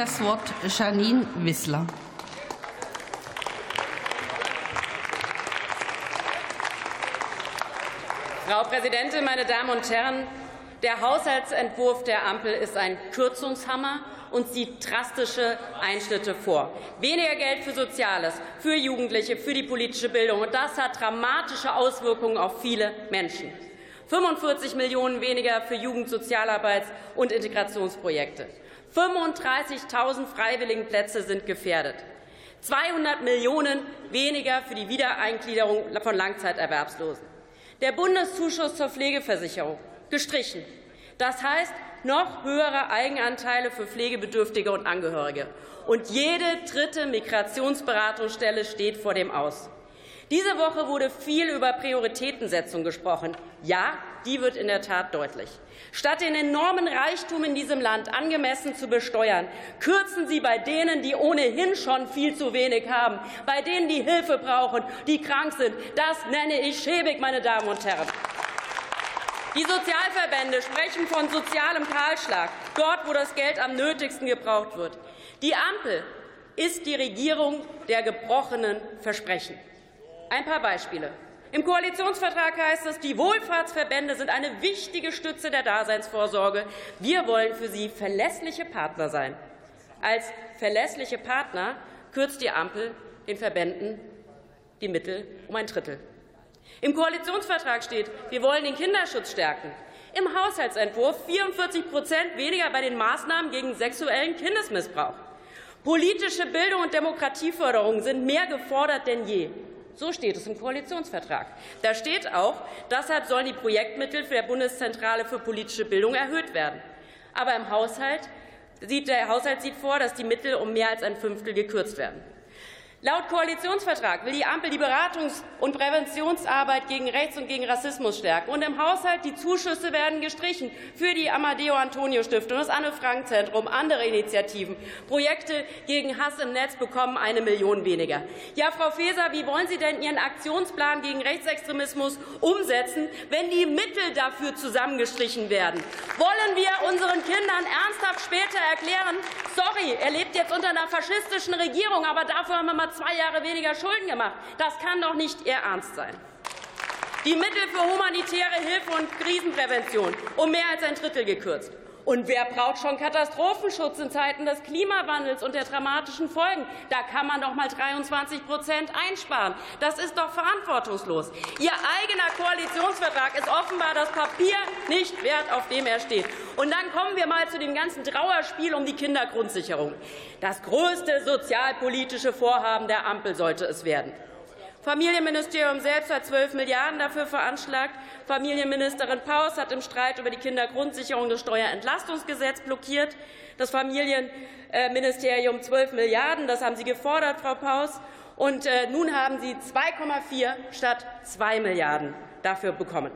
das Wort Janine Wissler. Frau Präsidentin, meine Damen und Herren! Der Haushaltsentwurf der Ampel ist ein Kürzungshammer und sieht drastische Einschnitte vor. Weniger Geld für Soziales, für Jugendliche, für die politische Bildung. Und das hat dramatische Auswirkungen auf viele Menschen. 45 Millionen weniger für Jugendsozialarbeits- und Integrationsprojekte. 35.000 Freiwilligenplätze sind gefährdet. 200 Millionen weniger für die Wiedereingliederung von Langzeiterwerbslosen. Der Bundeszuschuss zur Pflegeversicherung gestrichen. Das heißt, noch höhere Eigenanteile für Pflegebedürftige und Angehörige. Und jede dritte Migrationsberatungsstelle steht vor dem Aus. Diese Woche wurde viel über Prioritätensetzung gesprochen. Ja, die wird in der Tat deutlich. Statt den enormen Reichtum in diesem Land angemessen zu besteuern, kürzen Sie bei denen, die ohnehin schon viel zu wenig haben, bei denen, die Hilfe brauchen, die krank sind. Das nenne ich schäbig, meine Damen und Herren. Die Sozialverbände sprechen von sozialem Kahlschlag, dort, wo das Geld am nötigsten gebraucht wird. Die Ampel ist die Regierung der gebrochenen Versprechen. Ein paar Beispiele. Im Koalitionsvertrag heißt es, die Wohlfahrtsverbände sind eine wichtige Stütze der Daseinsvorsorge. Wir wollen für sie verlässliche Partner sein. Als verlässliche Partner kürzt die Ampel den Verbänden die Mittel um ein Drittel. Im Koalitionsvertrag steht, wir wollen den Kinderschutz stärken. Im Haushaltsentwurf 44 Prozent weniger bei den Maßnahmen gegen sexuellen Kindesmissbrauch. Politische Bildung und Demokratieförderung sind mehr gefordert denn je. So steht es im Koalitionsvertrag. Da steht auch, deshalb sollen die Projektmittel der Bundeszentrale für politische Bildung erhöht werden. Aber im Haushalt sieht der Haushalt sieht vor, dass die Mittel um mehr als ein Fünftel gekürzt werden. Laut Koalitionsvertrag will die Ampel die Beratungs- und Präventionsarbeit gegen Rechts- und gegen Rassismus stärken. Und im Haushalt die Zuschüsse werden gestrichen für die Amadeo Antonio Stiftung, das Anne Frank Zentrum, andere Initiativen. Projekte gegen Hass im Netz bekommen eine Million weniger. Ja, Frau Faeser, wie wollen Sie denn Ihren Aktionsplan gegen Rechtsextremismus umsetzen, wenn die Mittel dafür zusammengestrichen werden? Wollen wir unseren Kindern ernsthaft später erklären, sorry, er lebt jetzt unter einer faschistischen Regierung, aber dafür haben wir mal zwei Jahre weniger Schulden gemacht. Das kann doch nicht Ihr Ernst sein. Die Mittel für humanitäre Hilfe und Krisenprävention um mehr als ein Drittel gekürzt. Und wer braucht schon Katastrophenschutz in Zeiten des Klimawandels und der dramatischen Folgen? Da kann man doch mal 23 Prozent einsparen. Das ist doch verantwortungslos. Ihr eigener Koalitionsvertrag ist offenbar das Papier nicht wert, auf dem er steht. Und dann kommen wir mal zu dem ganzen Trauerspiel um die Kindergrundsicherung. Das größte sozialpolitische Vorhaben der Ampel sollte es werden. Familienministerium selbst hat 12 Milliarden dafür veranschlagt. Familienministerin Paus hat im Streit über die Kindergrundsicherung das Steuerentlastungsgesetz blockiert. Das Familienministerium 12 Milliarden, das haben Sie gefordert, Frau Paus. Und äh, nun haben Sie 2,4 statt 2 Milliarden dafür bekommen.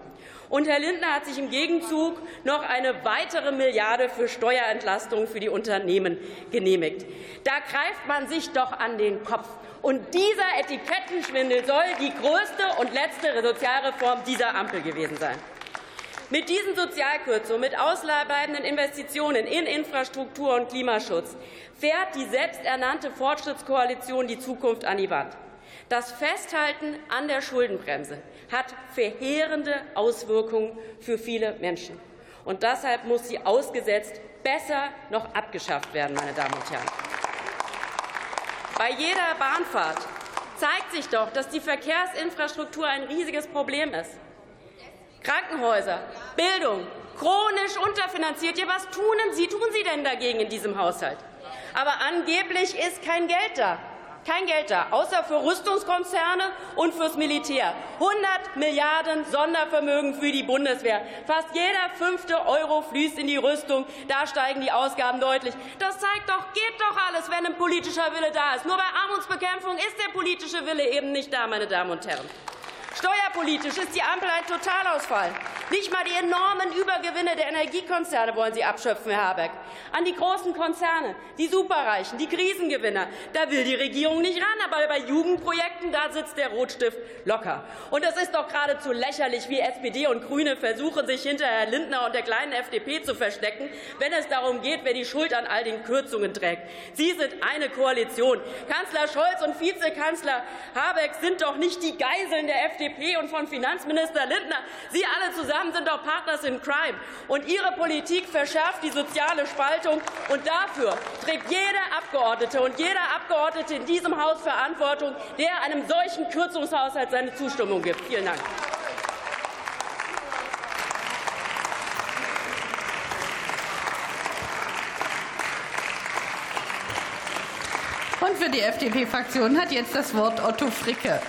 Und Herr Lindner hat sich im Gegenzug noch eine weitere Milliarde für Steuerentlastung für die Unternehmen genehmigt. Da greift man sich doch an den Kopf. Und dieser Etikettenschwindel soll die größte und letzte Sozialreform dieser Ampel gewesen sein. Mit diesen Sozialkürzungen, mit ausbleibenden Investitionen in Infrastruktur und Klimaschutz fährt die selbsternannte Fortschrittskoalition die Zukunft an die Wand. Das Festhalten an der Schuldenbremse hat verheerende Auswirkungen für viele Menschen. Und deshalb muss sie ausgesetzt, besser noch abgeschafft werden, meine Damen und Herren. Bei jeder Bahnfahrt zeigt sich doch, dass die Verkehrsinfrastruktur ein riesiges Problem ist. Krankenhäuser, Bildung, chronisch unterfinanziert. Ja, was tun Sie, tun Sie denn dagegen in diesem Haushalt? Aber angeblich ist kein Geld da. Kein Geld da, außer für Rüstungskonzerne und fürs Militär. 100 Milliarden Sondervermögen für die Bundeswehr. Fast jeder fünfte Euro fließt in die Rüstung. Da steigen die Ausgaben deutlich. Das zeigt doch, geht doch alles, wenn ein politischer Wille da ist. Nur bei Armutsbekämpfung ist der politische Wille eben nicht da, meine Damen und Herren. Steuerpolitisch ist die Ampel ein Totalausfall. Nicht mal die enormen Übergewinne der Energiekonzerne wollen Sie abschöpfen, Herr Habeck. An die großen Konzerne, die Superreichen, die Krisengewinner, da will die Regierung nicht ran. Aber bei Jugendprojekten, da sitzt der Rotstift locker. Und es ist doch geradezu lächerlich, wie SPD und Grüne versuchen, sich hinter Herrn Lindner und der kleinen FDP zu verstecken, wenn es darum geht, wer die Schuld an all den Kürzungen trägt. Sie sind eine Koalition. Kanzler Scholz und Vizekanzler Habeck sind doch nicht die Geiseln der FDP und von Finanzminister Lindner. Sie alle zusammen sind doch Partners in Crime. Und Ihre Politik verschärft die soziale Spaltung. Und dafür trägt jeder Abgeordnete und jeder Abgeordnete in diesem Haus Verantwortung, der einem solchen Kürzungshaushalt seine Zustimmung gibt. Vielen Dank. Und für die FDP-Fraktion hat jetzt das Wort Otto Fricke.